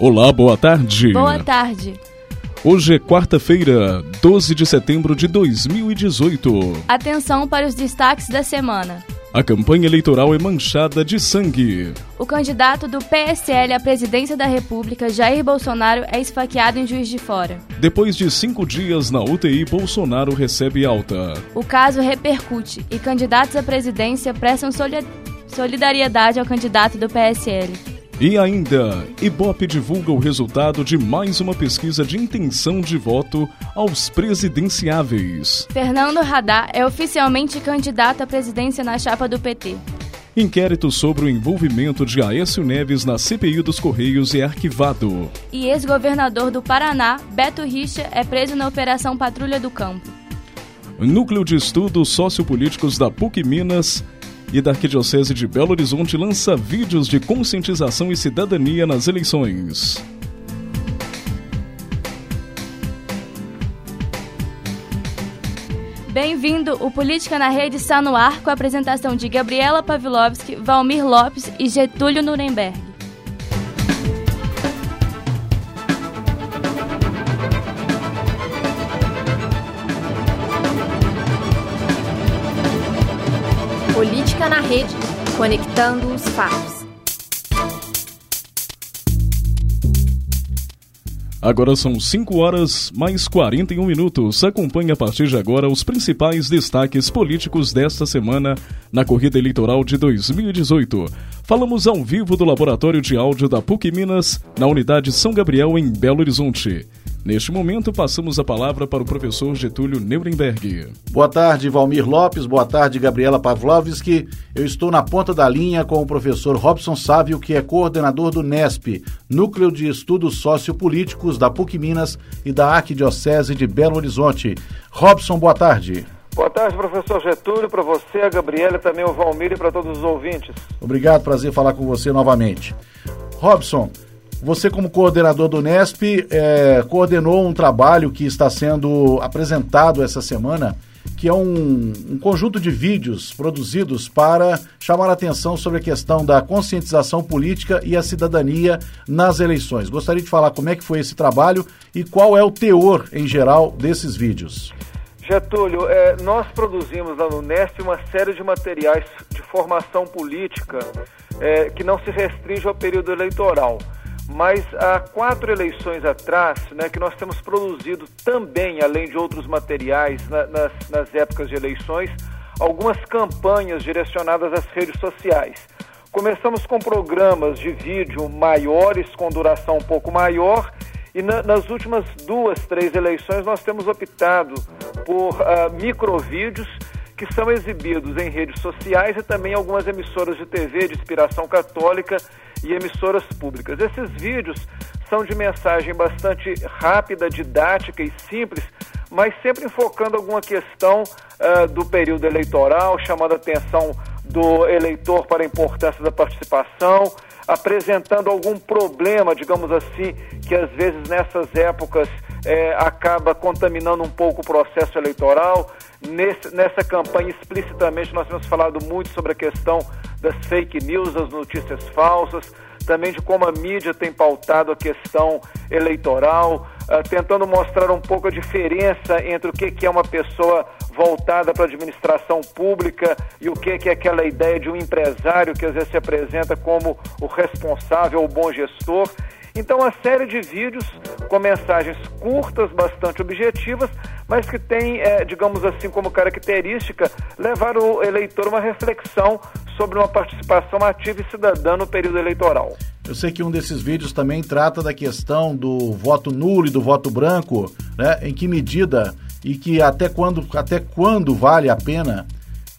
Olá, boa tarde. Boa tarde. Hoje é quarta-feira, 12 de setembro de 2018. Atenção para os destaques da semana. A campanha eleitoral é manchada de sangue. O candidato do PSL à presidência da República, Jair Bolsonaro, é esfaqueado em Juiz de Fora. Depois de cinco dias na UTI, Bolsonaro recebe alta. O caso repercute e candidatos à presidência prestam solidariedade ao candidato do PSL. E ainda, Ibope divulga o resultado de mais uma pesquisa de intenção de voto aos presidenciáveis. Fernando Haddad é oficialmente candidato à presidência na chapa do PT. Inquérito sobre o envolvimento de Aécio Neves na CPI dos Correios é arquivado. E ex-governador do Paraná, Beto Richa, é preso na Operação Patrulha do Campo. Núcleo de Estudos Sociopolíticos da PUC Minas e da Arquidiocese de Belo Horizonte lança vídeos de conscientização e cidadania nas eleições. Bem-vindo! O Política na Rede está no ar com a apresentação de Gabriela Pavlovski, Valmir Lopes e Getúlio Nuremberg. Na Rede, conectando os fatos. Agora são 5 horas mais 41 minutos. Acompanhe a partir de agora os principais destaques políticos desta semana na corrida eleitoral de 2018. Falamos ao vivo do Laboratório de Áudio da PUC Minas, na unidade São Gabriel, em Belo Horizonte. Neste momento, passamos a palavra para o professor Getúlio Nuremberg. Boa tarde, Valmir Lopes. Boa tarde, Gabriela Pavlovski. Eu estou na ponta da linha com o professor Robson Sávio, que é coordenador do NESP, Núcleo de Estudos Sociopolíticos da PUC Minas e da Arquidiocese de Belo Horizonte. Robson, boa tarde. Boa tarde, professor Getúlio, para você, a Gabriela, também o Valmir e para todos os ouvintes. Obrigado, prazer falar com você novamente. Robson, você, como coordenador do Nesp, é, coordenou um trabalho que está sendo apresentado essa semana, que é um, um, conjunto de vídeos produzidos para chamar a atenção sobre a questão da conscientização política e a cidadania nas eleições. Gostaria de falar como é que foi esse trabalho e qual é o teor, em geral, desses vídeos. Getúlio, é, nós produzimos lá no Nesp uma série de materiais de formação política é, que não se restringe ao período eleitoral mas há quatro eleições atrás, né, que nós temos produzido também, além de outros materiais na, nas, nas épocas de eleições, algumas campanhas direcionadas às redes sociais. Começamos com programas de vídeo maiores, com duração um pouco maior, e na, nas últimas duas, três eleições nós temos optado por uh, microvídeos que são exibidos em redes sociais e também algumas emissoras de TV de inspiração católica e emissoras públicas. Esses vídeos são de mensagem bastante rápida, didática e simples, mas sempre enfocando alguma questão uh, do período eleitoral, chamando a atenção do eleitor para a importância da participação, apresentando algum problema, digamos assim, que às vezes nessas épocas é, acaba contaminando um pouco o processo eleitoral. Nesse, nessa campanha, explicitamente, nós temos falado muito sobre a questão das fake news, das notícias falsas, também de como a mídia tem pautado a questão eleitoral, uh, tentando mostrar um pouco a diferença entre o que, que é uma pessoa voltada para a administração pública e o que, que é aquela ideia de um empresário que às vezes se apresenta como o responsável, o bom gestor. Então, uma série de vídeos com mensagens curtas, bastante objetivas, mas que tem, é, digamos assim, como característica, levar o eleitor a uma reflexão sobre uma participação ativa e cidadã no período eleitoral. Eu sei que um desses vídeos também trata da questão do voto nulo e do voto branco, né? Em que medida e que até quando, até quando vale a pena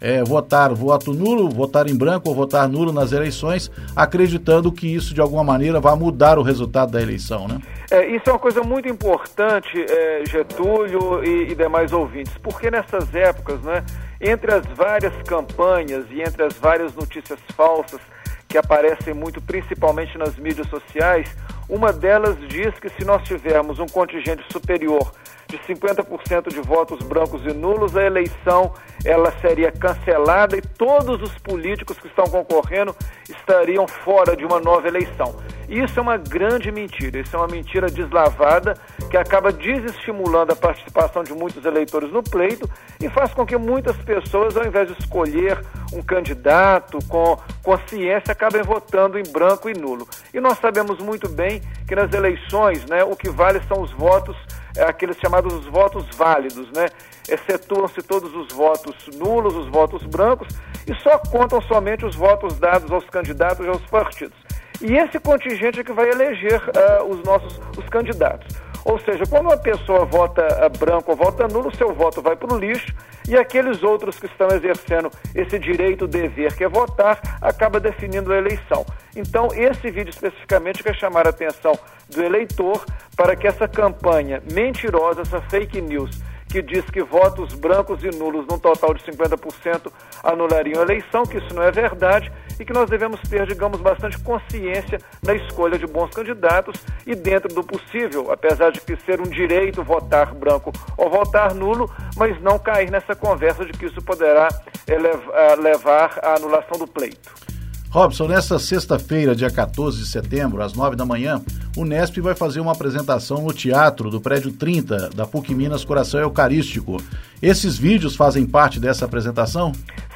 é, votar voto nulo, votar em branco ou votar nulo nas eleições, acreditando que isso de alguma maneira vai mudar o resultado da eleição, né? É, isso é uma coisa muito importante, é, Getúlio e, e, demais ouvintes, porque nessas épocas, né, entre as várias campanhas e entre as várias notícias falsas que aparecem muito, principalmente nas mídias sociais, uma delas diz que se nós tivermos um contingente superior de 50% de votos brancos e nulos, a eleição ela seria cancelada e todos os políticos que estão concorrendo estariam fora de uma nova eleição. Isso é uma grande mentira, isso é uma mentira deslavada que acaba desestimulando a participação de muitos eleitores no pleito e faz com que muitas pessoas, ao invés de escolher um candidato com consciência, acabem votando em branco e nulo. E nós sabemos muito bem que nas eleições, né, o que vale são os votos, é, aqueles chamados votos válidos, né? Excetuam-se todos os votos nulos, os votos brancos, e só contam somente os votos dados aos candidatos e aos partidos. E esse contingente é que vai eleger uh, os nossos os candidatos. Ou seja, quando uma pessoa vota uh, branco ou vota nulo, seu voto vai para o lixo e aqueles outros que estão exercendo esse direito, dever, que é votar, acaba definindo a eleição. Então, esse vídeo especificamente quer chamar a atenção do eleitor para que essa campanha mentirosa, essa fake news, que diz que votos brancos e nulos, num total de 50%, anulariam a eleição, que isso não é verdade e que nós devemos ter, digamos, bastante consciência na escolha de bons candidatos e, dentro do possível, apesar de que ser um direito votar branco ou votar nulo, mas não cair nessa conversa de que isso poderá eh, levar à anulação do pleito. Robson, nesta sexta-feira, dia 14 de setembro, às 9 da manhã, o Nesp vai fazer uma apresentação no teatro do prédio 30 da PUC Minas Coração Eucarístico. Esses vídeos fazem parte dessa apresentação?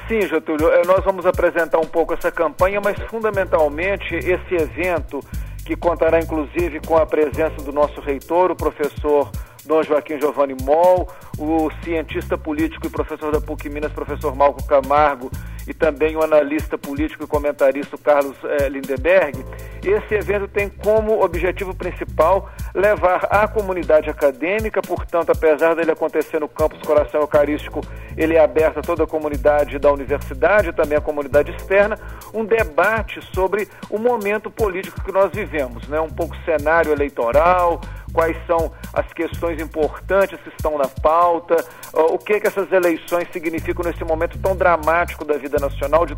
Sim, Getúlio, eh, nós vamos apresentar um pouco essa campanha, mas fundamentalmente esse evento, que contará inclusive com a presença do nosso reitor, o professor Dom Joaquim Giovanni Moll, o cientista político e professor da PUC Minas, professor Malco Camargo, e também o analista político e comentarista Carlos eh, Lindeberg. Esse evento tem como objetivo principal levar à comunidade acadêmica, portanto, apesar dele acontecer no campus Coração Eucarístico, ele é aberto a toda a comunidade da universidade, também a comunidade externa, um debate sobre o momento político que nós vivemos, né? um pouco cenário eleitoral, quais são as questões importantes que estão na pauta, o que, que essas eleições significam nesse momento tão dramático da vida nacional, de,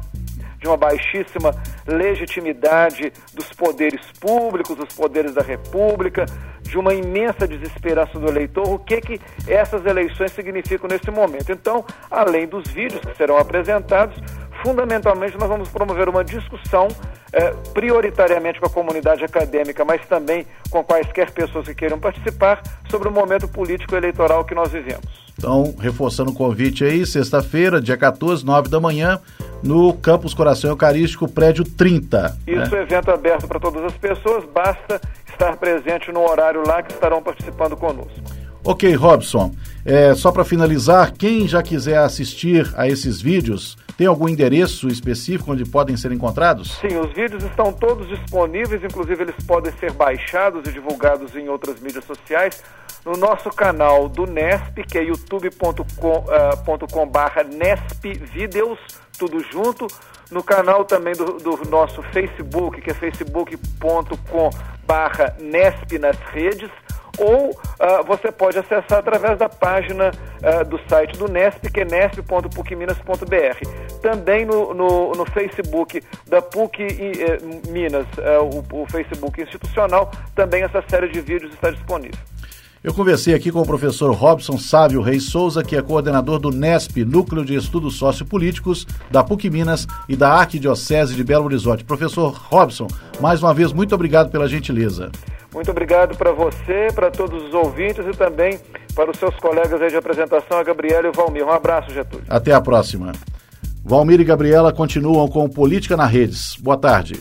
de uma baixíssima legitimidade dos poderes públicos, dos poderes da República, de uma imensa desesperança do eleitor, o que, que essas eleições significam nesse momento. Então, além dos vídeos que serão apresentados, fundamentalmente nós vamos promover uma discussão é, prioritariamente com a comunidade acadêmica, mas também com quaisquer pessoas que queiram participar sobre o momento político eleitoral que nós vivemos. Então, reforçando o convite aí, sexta-feira, dia 14, 9 da manhã, no Campus Coração Eucarístico, prédio 30. Isso né? é evento aberto para todas as pessoas, basta estar presente no horário lá que estarão participando conosco. Ok, Robson. É, só para finalizar, quem já quiser assistir a esses vídeos, tem algum endereço específico onde podem ser encontrados? Sim, os vídeos estão todos disponíveis, inclusive eles podem ser baixados e divulgados em outras mídias sociais no nosso canal do Nesp, que é youtube.com.br uh, nespvideos, tudo junto. No canal também do, do nosso Facebook, que é facebook.com barra Nesp nas redes ou uh, você pode acessar através da página uh, do site do Nesp, que é nesp.pucminas.br. Também no, no, no, Facebook da PUC eh, Minas, uh, o, o Facebook institucional, também essa série de vídeos está disponível. Eu conversei aqui com o professor Robson Sávio Reis Souza, que é coordenador do NESP, Núcleo de Estudos Sociopolíticos, da PUC Minas e da Arquidiocese de Belo Horizonte. Professor Robson, mais uma vez, muito obrigado pela gentileza. Muito obrigado para você, para todos os ouvintes e também para os seus colegas aí de apresentação, a Gabriela e o Valmir. Um abraço, Getúlio. Até a próxima. Valmir e Gabriela continuam com Política na Redes. Boa tarde.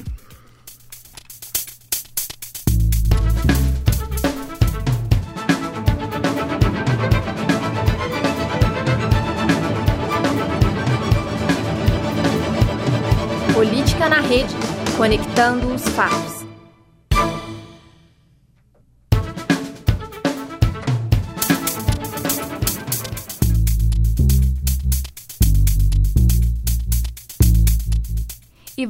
Política na Rede, conectando os fatos.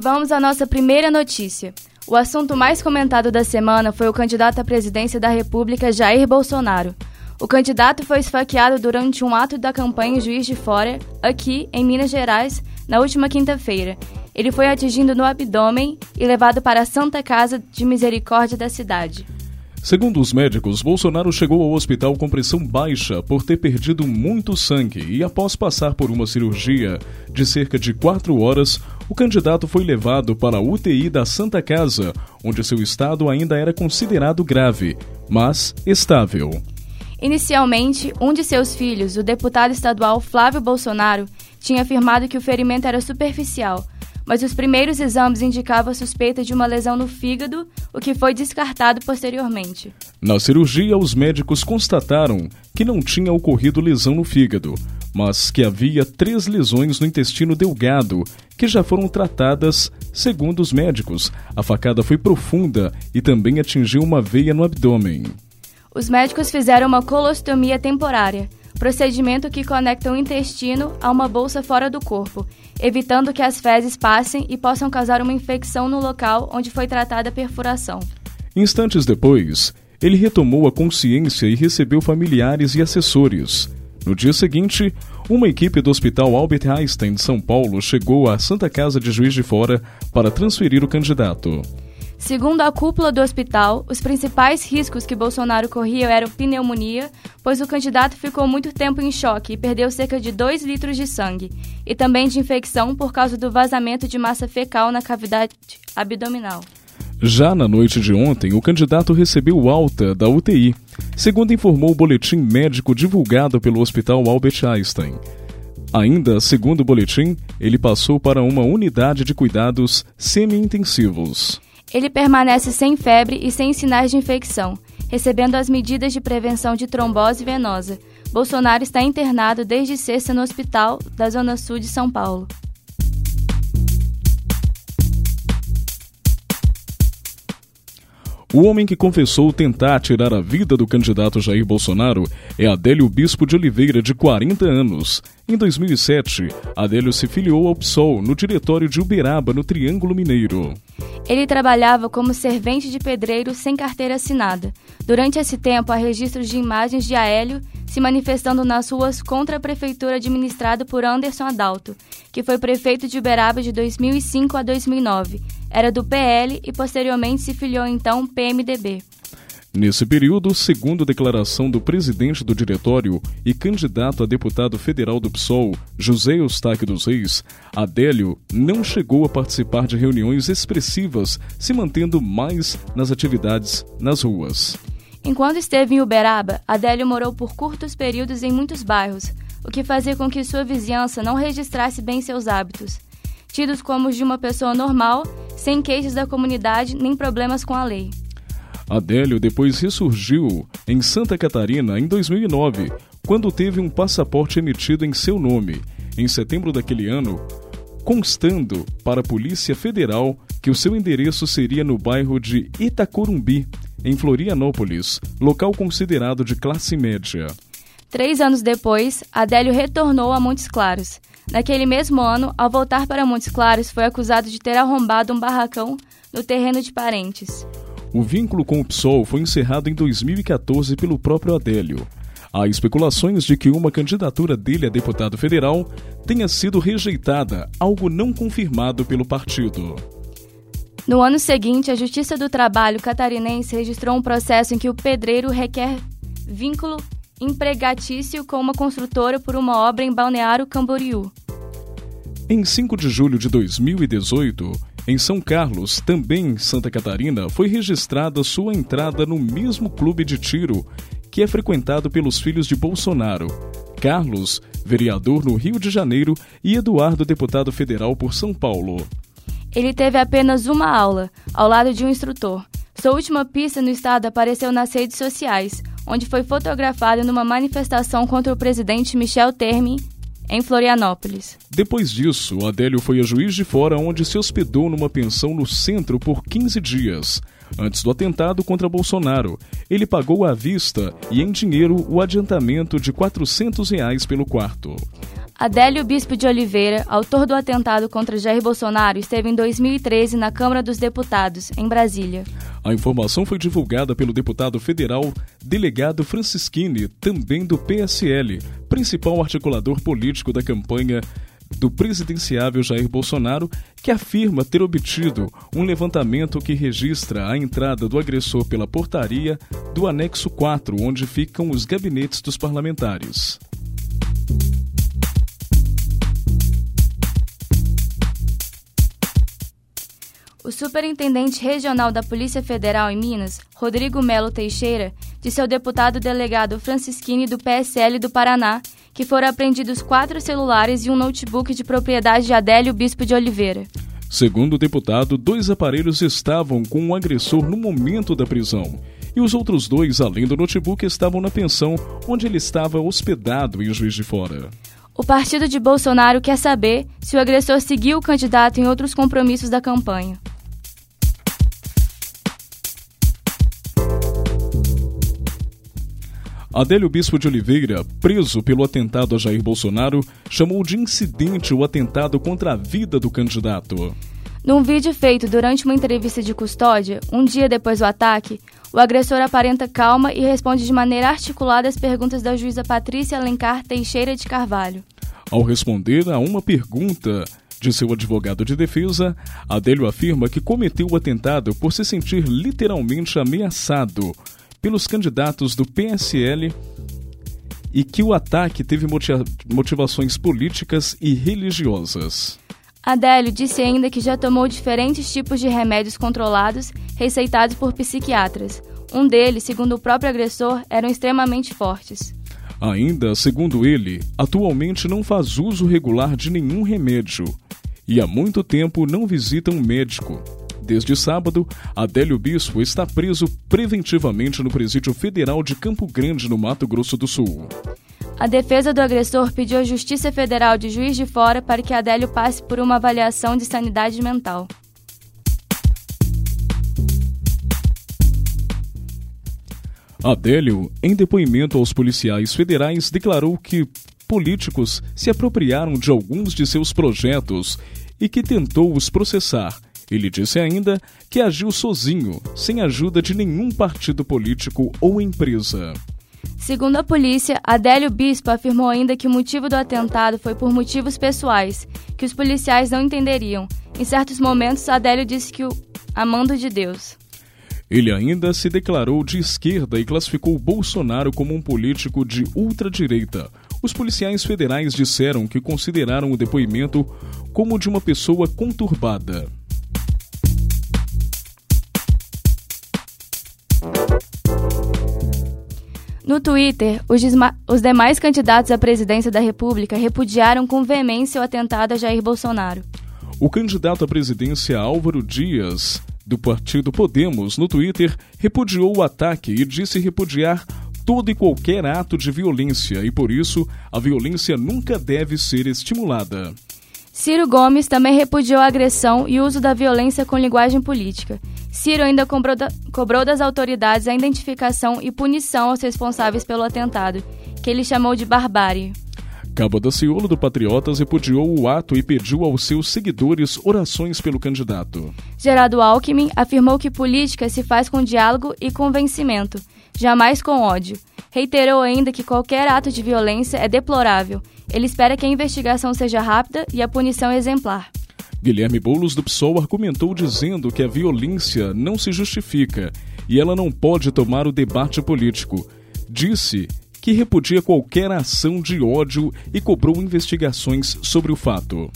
Vamos à nossa primeira notícia. O assunto mais comentado da semana foi o candidato à presidência da República, Jair Bolsonaro. O candidato foi esfaqueado durante um ato da campanha Juiz de Fora, aqui em Minas Gerais, na última quinta-feira, ele foi atingido no abdômen e levado para a Santa Casa de Misericórdia da cidade. Segundo os médicos, Bolsonaro chegou ao hospital com pressão baixa por ter perdido muito sangue e, após passar por uma cirurgia de cerca de quatro horas, o candidato foi levado para a UTI da Santa Casa, onde seu estado ainda era considerado grave, mas estável. Inicialmente, um de seus filhos, o deputado estadual Flávio Bolsonaro, tinha afirmado que o ferimento era superficial mas os primeiros exames indicavam a suspeita de uma lesão no fígado, o que foi descartado posteriormente. Na cirurgia, os médicos constataram que não tinha ocorrido lesão no fígado, mas que havia três lesões no intestino delgado, que já foram tratadas, segundo os médicos. A facada foi profunda e também atingiu uma veia no abdômen. Os médicos fizeram uma colostomia temporária, procedimento que conecta o intestino a uma bolsa fora do corpo, evitando que as fezes passem e possam causar uma infecção no local onde foi tratada a perfuração. Instantes depois, ele retomou a consciência e recebeu familiares e assessores. No dia seguinte, uma equipe do Hospital Albert Einstein de São Paulo chegou à Santa Casa de Juiz de Fora para transferir o candidato. Segundo a cúpula do hospital, os principais riscos que Bolsonaro corria eram pneumonia, pois o candidato ficou muito tempo em choque e perdeu cerca de 2 litros de sangue, e também de infecção por causa do vazamento de massa fecal na cavidade abdominal. Já na noite de ontem, o candidato recebeu alta da UTI, segundo informou o boletim médico divulgado pelo Hospital Albert Einstein. Ainda segundo o boletim, ele passou para uma unidade de cuidados semi-intensivos. Ele permanece sem febre e sem sinais de infecção, recebendo as medidas de prevenção de trombose venosa. Bolsonaro está internado desde sexta no hospital da Zona Sul de São Paulo. O homem que confessou tentar tirar a vida do candidato Jair Bolsonaro é Adélio Bispo de Oliveira, de 40 anos. Em 2007, Adélio se filiou ao PSOL no diretório de Uberaba, no Triângulo Mineiro. Ele trabalhava como servente de pedreiro sem carteira assinada. Durante esse tempo, há registros de imagens de Aélio se manifestando nas ruas contra a prefeitura administrada por Anderson Adalto, que foi prefeito de Uberaba de 2005 a 2009 era do PL e posteriormente se filiou então PMDB. Nesse período, segundo a declaração do presidente do diretório e candidato a deputado federal do PSOL, José Eustáquio dos Reis, Adélio não chegou a participar de reuniões expressivas, se mantendo mais nas atividades nas ruas. Enquanto esteve em Uberaba, Adélio morou por curtos períodos em muitos bairros, o que fazia com que sua vizinhança não registrasse bem seus hábitos tidos como os de uma pessoa normal, sem queixas da comunidade nem problemas com a lei. Adélio depois ressurgiu em Santa Catarina em 2009, quando teve um passaporte emitido em seu nome, em setembro daquele ano, constando para a Polícia Federal que o seu endereço seria no bairro de Itacorumbi, em Florianópolis, local considerado de classe média. Três anos depois, Adélio retornou a Montes Claros, Naquele mesmo ano, ao voltar para Montes Claros, foi acusado de ter arrombado um barracão no terreno de parentes. O vínculo com o PSOL foi encerrado em 2014 pelo próprio Adélio. Há especulações de que uma candidatura dele a deputado federal tenha sido rejeitada, algo não confirmado pelo partido. No ano seguinte, a Justiça do Trabalho catarinense registrou um processo em que o pedreiro requer vínculo empregatício com uma construtora por uma obra em Balneário Camboriú. Em 5 de julho de 2018, em São Carlos, também em Santa Catarina, foi registrada sua entrada no mesmo clube de tiro que é frequentado pelos filhos de Bolsonaro. Carlos, vereador no Rio de Janeiro, e Eduardo, deputado federal por São Paulo. Ele teve apenas uma aula, ao lado de um instrutor. Sua última pista no estado apareceu nas redes sociais, onde foi fotografado numa manifestação contra o presidente Michel Temer em Florianópolis. Depois disso, Adélio foi a Juiz de Fora, onde se hospedou numa pensão no centro por 15 dias. Antes do atentado contra Bolsonaro, ele pagou à vista e em dinheiro o adiantamento de 400 reais pelo quarto. Adélio Bispo de Oliveira, autor do atentado contra Jair Bolsonaro, esteve em 2013 na Câmara dos Deputados, em Brasília. A informação foi divulgada pelo deputado federal delegado Francisquini, também do PSL, principal articulador político da campanha do presidenciável Jair Bolsonaro, que afirma ter obtido um levantamento que registra a entrada do agressor pela portaria do anexo 4, onde ficam os gabinetes dos parlamentares. O superintendente regional da Polícia Federal em Minas, Rodrigo Melo Teixeira, disse ao deputado delegado Francisquini do PSL do Paraná que foram apreendidos quatro celulares e um notebook de propriedade de Adélio Bispo de Oliveira. Segundo o deputado, dois aparelhos estavam com o agressor no momento da prisão. E os outros dois, além do notebook, estavam na pensão onde ele estava hospedado em Juiz de Fora. O partido de Bolsonaro quer saber se o agressor seguiu o candidato em outros compromissos da campanha. Adélio Bispo de Oliveira, preso pelo atentado a Jair Bolsonaro, chamou de incidente o atentado contra a vida do candidato. Num vídeo feito durante uma entrevista de custódia, um dia depois do ataque, o agressor aparenta calma e responde de maneira articulada às perguntas da juíza Patrícia Alencar Teixeira de Carvalho. Ao responder a uma pergunta de seu advogado de defesa, Adélio afirma que cometeu o atentado por se sentir literalmente ameaçado pelos candidatos do PSL e que o ataque teve motivações políticas e religiosas. Adélio disse ainda que já tomou diferentes tipos de remédios controlados receitados por psiquiatras. Um deles, segundo o próprio agressor, eram extremamente fortes. Ainda, segundo ele, atualmente não faz uso regular de nenhum remédio e há muito tempo não visita um médico. Desde sábado, Adélio Bispo está preso preventivamente no Presídio Federal de Campo Grande, no Mato Grosso do Sul. A defesa do agressor pediu à Justiça Federal de Juiz de Fora para que Adélio passe por uma avaliação de sanidade mental. Adélio, em depoimento aos policiais federais, declarou que políticos se apropriaram de alguns de seus projetos e que tentou os processar ele disse ainda que agiu sozinho, sem ajuda de nenhum partido político ou empresa. Segundo a polícia, Adélio Bispo afirmou ainda que o motivo do atentado foi por motivos pessoais, que os policiais não entenderiam. Em certos momentos, Adélio disse que o amando de Deus. Ele ainda se declarou de esquerda e classificou Bolsonaro como um político de ultradireita. Os policiais federais disseram que consideraram o depoimento como de uma pessoa conturbada. No Twitter, os, os, demais candidatos à presidência da República repudiaram com veemência o atentado a Jair Bolsonaro. O candidato à presidência Álvaro Dias, do partido Podemos, no Twitter, repudiou o ataque e disse repudiar todo e qualquer ato de violência e, por isso, a violência nunca deve ser estimulada. Ciro Gomes também repudiou a agressão e uso da violência com linguagem política Ciro ainda cobrou, da, cobrou das autoridades a identificação e punição aos responsáveis pelo atentado, que ele chamou de barbárie. Cabo Daciolo do Patriotas repudiou o ato e pediu aos seus seguidores orações pelo candidato. Gerardo Alckmin afirmou que política se faz com diálogo e convencimento, jamais com ódio. Reiterou ainda que qualquer ato de violência é deplorável. Ele espera que a investigação seja rápida e a punição exemplar. Guilherme Boulos do PSOL argumentou dizendo que a violência não se justifica e ela não pode tomar o debate político. Disse que repudia qualquer ação de ódio e cobrou investigações sobre o fato.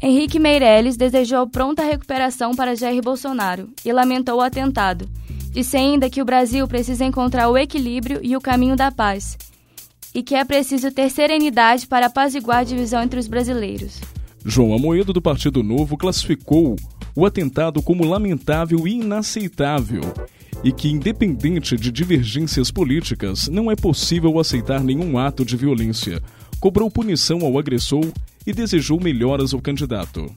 Henrique Meirelles desejou pronta recuperação para Jair Bolsonaro e lamentou o atentado. Disse ainda que o Brasil precisa encontrar o equilíbrio e o caminho da paz e que é preciso ter serenidade para apaziguar a divisão entre os brasileiros. João Amoedo, do Partido Novo, classificou o atentado como lamentável e inaceitável e que, independente de divergências políticas, não é possível aceitar nenhum ato de violência. Cobrou punição ao agressor e desejou melhoras ao candidato.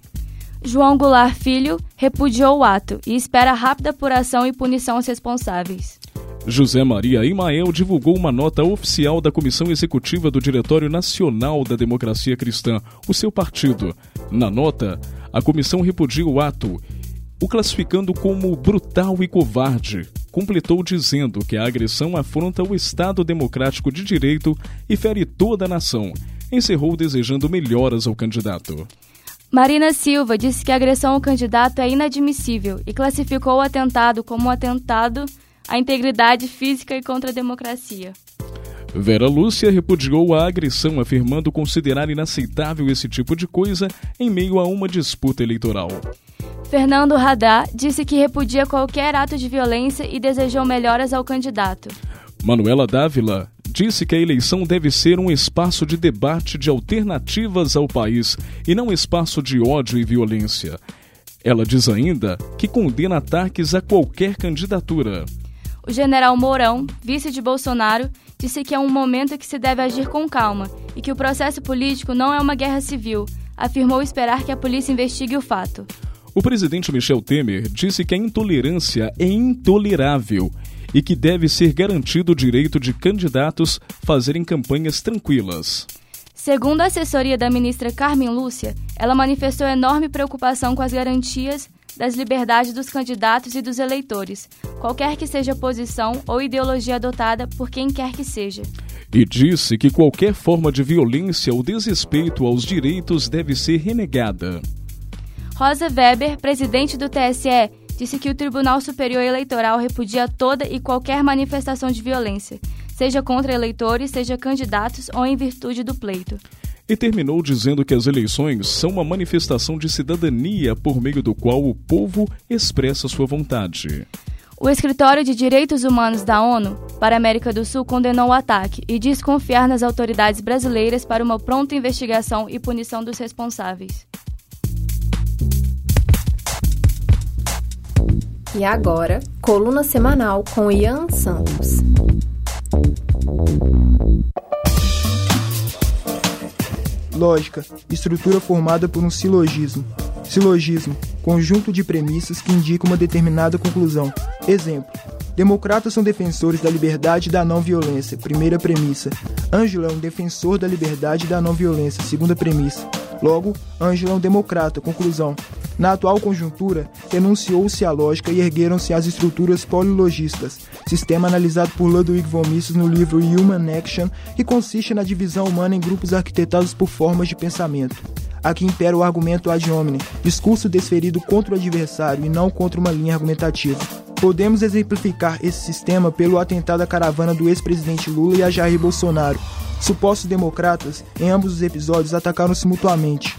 João Goulart Filho repudiou o ato e espera rápida apuração e punição aos responsáveis. José Maria Imael divulgou uma nota oficial da Comissão Executiva do Diretório Nacional da Democracia Cristã, o seu partido. Na nota, a comissão repudia o ato, o classificando como brutal e covarde. Completou dizendo que a agressão afronta o Estado democrático de direito e fere toda a nação. encerrou desejando melhoras ao candidato. Marina Silva disse que a agressão ao candidato é inadmissível e classificou o atentado como um atentado à integridade física e contra a democracia. Vera Lúcia repudiou a agressão, afirmando considerar inaceitável esse tipo de coisa em meio a uma disputa eleitoral. Fernando Radar disse que repudia qualquer ato de violência e desejou melhoras ao candidato. Manuela Dávila disse que a eleição deve ser um espaço de debate de alternativas ao país e não espaço de ódio e violência. Ela diz ainda que condena ataques a qualquer candidatura. O general Mourão, vice de Bolsonaro, disse que é um momento que se deve agir com calma e que o processo político não é uma guerra civil. Afirmou esperar que a polícia investigue o fato. O presidente Michel Temer disse que a intolerância é intolerável e que deve ser garantido o direito de candidatos fazerem campanhas tranquilas. Segundo a assessoria da ministra Carmen Lúcia, ela manifestou enorme preocupação com as garantias das liberdades dos candidatos e dos eleitores, qualquer que seja a posição ou ideologia adotada por quem quer que seja. E disse que qualquer forma de violência ou desrespeito aos direitos deve ser renegada. Rosa Weber, presidente do TSE, disse que o Tribunal Superior Eleitoral repudia toda e qualquer manifestação de violência, seja contra eleitores, seja candidatos ou em virtude do pleito. E terminou dizendo que as eleições são uma manifestação de cidadania por meio do qual o povo expressa sua vontade. O Escritório de Direitos Humanos da ONU para a América do Sul condenou o ataque e diz confiar nas autoridades brasileiras para uma pronta investigação e punição dos responsáveis. E agora, coluna semanal com Ian Santos. Lógica, estrutura formada por um silogismo. Silogismo, conjunto de premissas que indicam uma determinada conclusão. Exemplo: Democratas são defensores da liberdade e da não violência, primeira premissa. Ângelo é um defensor da liberdade e da não violência, segunda premissa. Logo, Ângelo é um democrata, conclusão. Na atual conjuntura, renunciou-se à lógica e ergueram-se as estruturas polilogistas, sistema analisado por Ludwig von Mises no livro Human Action, que consiste na divisão humana em grupos arquitetados por formas de pensamento. Aqui impera o argumento ad hominem, discurso desferido contra o adversário e não contra uma linha argumentativa. Podemos exemplificar esse sistema pelo atentado à caravana do ex-presidente Lula e a Jair Bolsonaro. Supostos democratas, em ambos os episódios, atacaram-se mutuamente.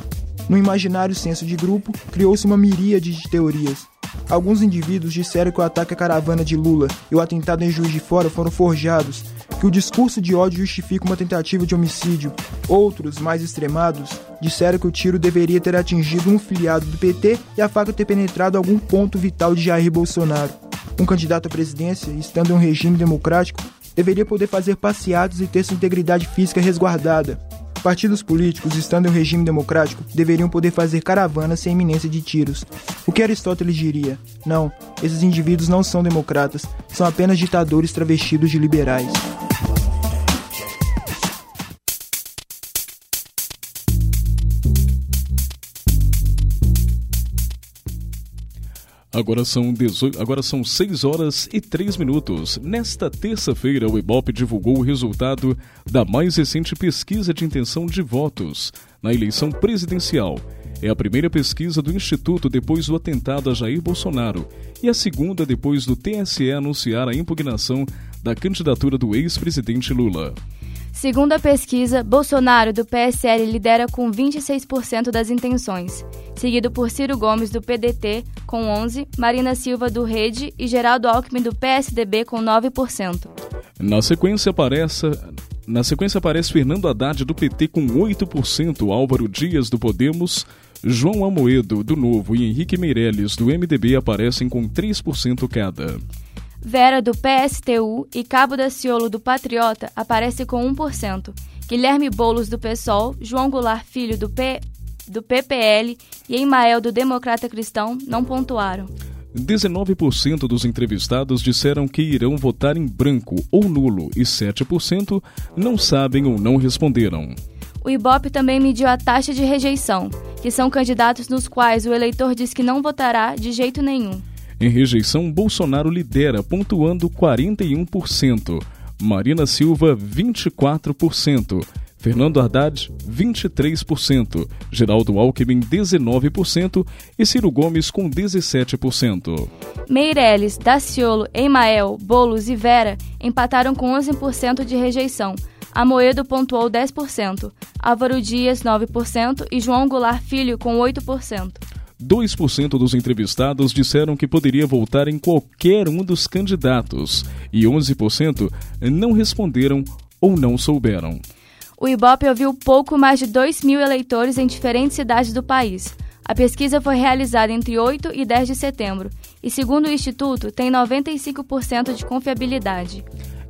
No imaginário senso de grupo, criou-se uma miríade de teorias. Alguns indivíduos disseram que o ataque à caravana de Lula e o atentado em Juiz de Fora foram forjados, que o discurso de ódio justifica uma tentativa de homicídio. Outros, mais extremados, disseram que o tiro deveria ter atingido um filiado do PT e a faca ter penetrado algum ponto vital de Jair Bolsonaro. Um candidato à presidência, estando em um regime democrático, deveria poder fazer passeados e ter sua integridade física resguardada. Partidos políticos, estando em um regime democrático, deveriam poder fazer caravanas sem iminência de tiros. O que Aristóteles diria? Não, esses indivíduos não são democratas, são apenas ditadores travestidos de liberais. Agora são, 18, agora são 6 horas e 3 minutos. Nesta terça-feira, o Ibope divulgou o resultado da mais recente pesquisa de intenção de votos na eleição presidencial. É a primeira pesquisa do Instituto depois do atentado a Jair Bolsonaro e a segunda depois do TSE anunciar a impugnação da candidatura do ex-presidente Lula. Segundo a pesquisa, Bolsonaro, do PSL, lidera com 26% das intenções, seguido por Ciro Gomes, do PDT, com 11%, Marina Silva, do Rede e Geraldo Alckmin, do PSDB, com 9%. Na sequência aparece, na sequência aparece Fernando Haddad, do PT, com 8%, Álvaro Dias, do Podemos, João Amoedo, do Novo e Henrique Meirelles, do MDB, aparecem com 3% cada. Vera, do PSTU, e Cabo Daciolo, do Patriota, aparece com 1%. Guilherme Boulos, do PSOL, João Goulart Filho, do, P, do PPL e Emael, do Democrata Cristão, não pontuaram. 19% dos entrevistados disseram que irão votar em branco ou nulo e 7% não sabem ou não responderam. O Ibope também mediu a taxa de rejeição, que são candidatos nos quais o eleitor diz que não votará de jeito nenhum. Em rejeição, Bolsonaro lidera, pontuando 41%, Marina Silva, 24%, Fernando Haddad, 23%, Geraldo Alckmin, 19% e Ciro Gomes com 17%. Meirelles, Daciolo, Emael, Bolos e Vera empataram com 11% de rejeição. Amoedo pontuou 10%, Álvaro Dias, 9% e João Goulart Filho com 8%. 2% dos entrevistados disseram que poderia votar em qualquer um dos candidatos e 11% não responderam ou não souberam. O Ibope ouviu pouco mais de 2 mil eleitores em diferentes cidades do país. A pesquisa foi realizada entre 8 e 10 de setembro e, segundo o Instituto, tem 95% de confiabilidade.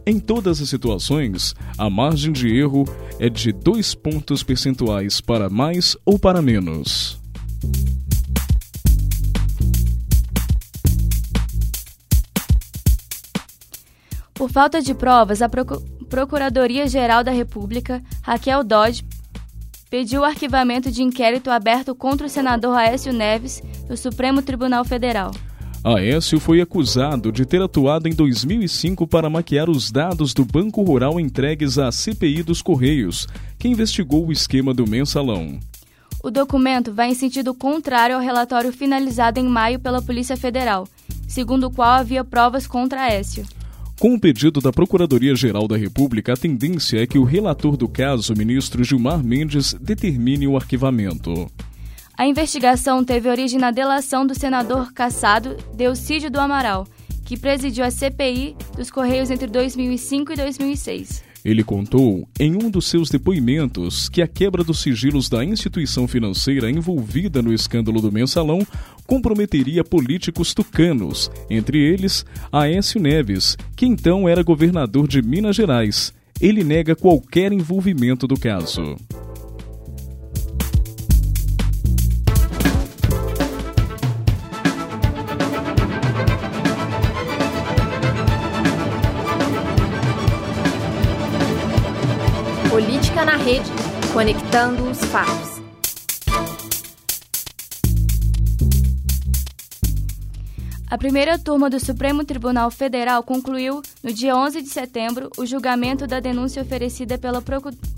Em todas as situações, a margem de erro é de 2 pontos percentuais para mais ou para menos. Por falta de provas, a Procuradoria-Geral da República, Raquel Dodge, pediu o arquivamento de inquérito aberto contra o senador Aécio Neves do Supremo Tribunal Federal. Aécio foi acusado de ter atuado em 2005 para maquiar os dados do Banco Rural entregues à CPI dos Correios, que investigou o esquema do mensalão. O documento vai em sentido contrário ao relatório finalizado em maio pela Polícia Federal, segundo o qual havia provas contra Aécio. Com o pedido da Procuradoria-Geral da República, a tendência é que o relator do caso, ministro Gilmar Mendes, determine o arquivamento. A investigação teve origem na delação do senador caçado Delcídio do Amaral, que presidiu a CPI dos Correios entre 2005 e 2006. Ele contou, em um dos seus depoimentos, que a quebra dos sigilos da instituição financeira envolvida no escândalo do mensalão comprometeria políticos tucanos, entre eles Aécio Neves, que então era governador de Minas Gerais. Ele nega qualquer envolvimento do caso. Conectando os fatos. A primeira turma do Supremo Tribunal Federal concluiu, no dia 11 de setembro, o julgamento da denúncia oferecida pela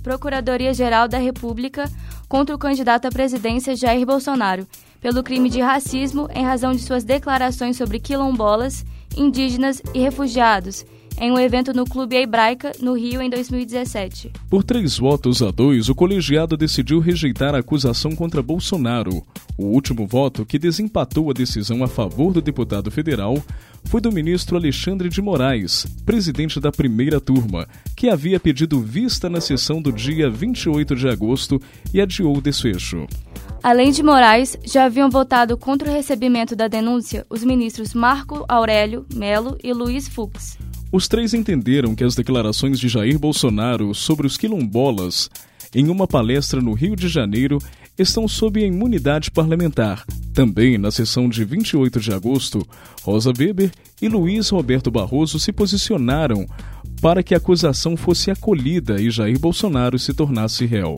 Procuradoria-Geral da República contra o candidato à presidência Jair Bolsonaro, pelo crime de racismo em razão de suas declarações sobre quilombolas, indígenas e refugiados em um evento no Clube Hebraica, no Rio, em 2017. Por três votos a dois, o colegiado decidiu rejeitar a acusação contra Bolsonaro. O último voto, que desempatou a decisão a favor do deputado federal, foi do ministro Alexandre de Moraes, presidente da primeira turma, que havia pedido vista na sessão do dia 28 de agosto e adiou o desfecho. Além de Moraes, já haviam votado contra o recebimento da denúncia os ministros Marco Aurélio Melo e Luiz Fux. Os três entenderam que as declarações de Jair Bolsonaro sobre os quilombolas em uma palestra no Rio de Janeiro estão sob a imunidade parlamentar. Também na sessão de 28 de agosto, Rosa Weber e Luiz Roberto Barroso se posicionaram para que a acusação fosse acolhida e Jair Bolsonaro se tornasse réu.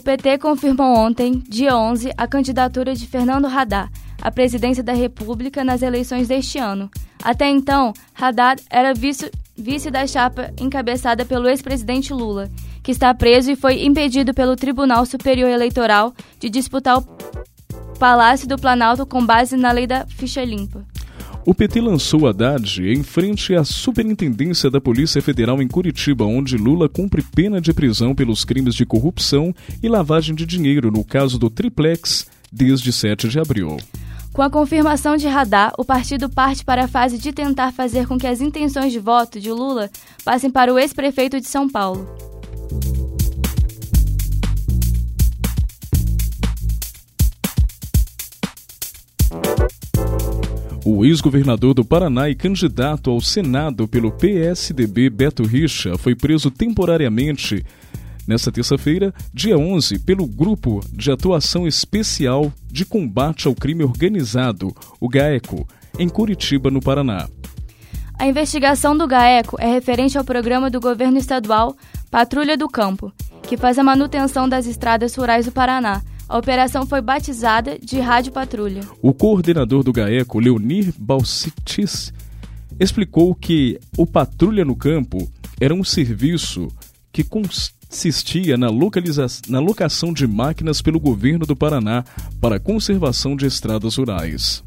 O PT confirmou ontem, dia 11, a candidatura de Fernando Haddad à presidência da República nas eleições deste ano. Até então, Haddad era vice, vice da chapa encabeçada pelo ex-presidente Lula, que está preso e foi impedido pelo Tribunal Superior Eleitoral de disputar o Palácio do Planalto com base na lei da ficha limpa. O PT lançou Haddad em frente à Superintendência da Polícia Federal em Curitiba, onde Lula cumpre pena de prisão pelos crimes de corrupção e lavagem de dinheiro no caso do Triplex desde 7 de abril. Com a confirmação de Haddad, o partido parte para a fase de tentar fazer com que as intenções de voto de Lula passem para o ex-prefeito de São Paulo. O ex-governador do Paraná e candidato ao Senado pelo PSDB, Beto Richa, foi preso temporariamente nesta terça-feira, dia 11, pelo Grupo de Atuação Especial de Combate ao Crime Organizado, o GAECO, em Curitiba, no Paraná. A investigação do GAECO é referente ao programa do governo estadual Patrulha do Campo, que faz a manutenção das estradas rurais do Paraná, A operação foi batizada de Rádio Patrulha. O coordenador do GAECO, Leonir Balsitis, explicou que o Patrulha no Campo era um serviço que consistia na, na locação de máquinas pelo governo do Paraná para conservação de estradas rurais.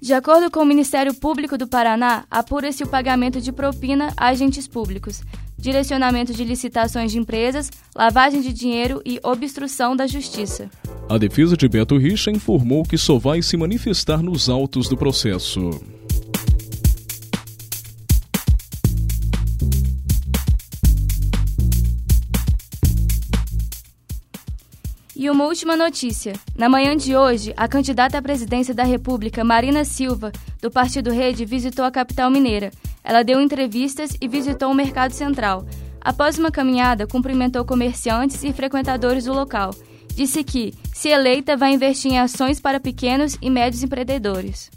De acordo com o Ministério Público do Paraná, apura-se o pagamento de propina a agentes públicos, direcionamento de licitações de empresas, lavagem de dinheiro e obstrução da justiça. A defesa de Beto Richa informou que só vai se manifestar nos autos do processo. E uma última notícia. Na manhã de hoje, a candidata à presidência da República, Marina Silva, do Partido Rede, visitou a capital mineira. Ela deu entrevistas e visitou o Mercado Central. Após uma caminhada, cumprimentou comerciantes e frequentadores do local. Disse que, se eleita, vai investir em ações para pequenos e médios empreendedores.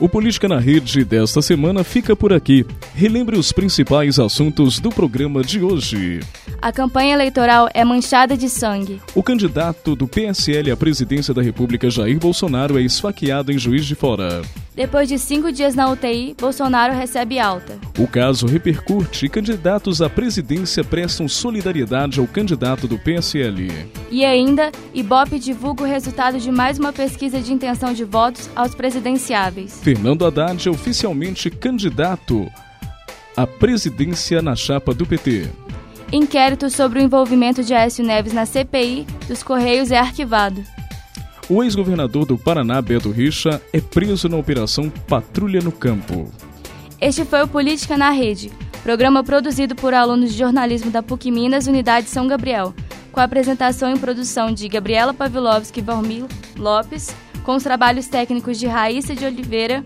O Política na Rede desta semana fica por aqui. Relembre os principais assuntos do programa de hoje. A campanha eleitoral é manchada de sangue. O candidato do PSL à presidência da República, Jair Bolsonaro, é esfaqueado em Juiz de Fora. Depois de cinco dias na UTI, Bolsonaro recebe alta. O caso repercute e candidatos à presidência prestam solidariedade ao candidato do PSL. E ainda, Ibope divulga o resultado de mais uma pesquisa de intenção de votos aos presidenciáveis. Fernando Haddad é oficialmente candidato à presidência na chapa do PT. Inquérito sobre o envolvimento de Aécio Neves na CPI dos Correios é arquivado. O ex-governador do Paraná, Beto Richa, é preso na Operação Patrulha no Campo. Este foi o Política na Rede, programa produzido por alunos de jornalismo da PUC Minas, Unidade São Gabriel, com a apresentação e produção de Gabriela Pavlovski Valmir Lopes, com os trabalhos técnicos de Raíssa de Oliveira,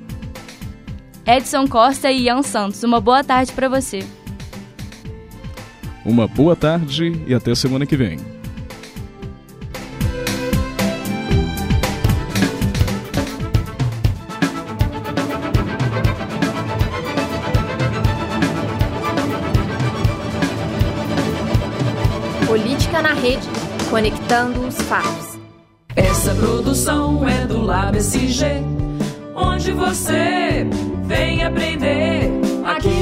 Edson Costa e Ian Santos. Uma boa tarde para você. Uma boa tarde e até semana que vem. Política na Rede, conectando os fatos. Essa produção é do LabSG, onde você vem aprender aqui.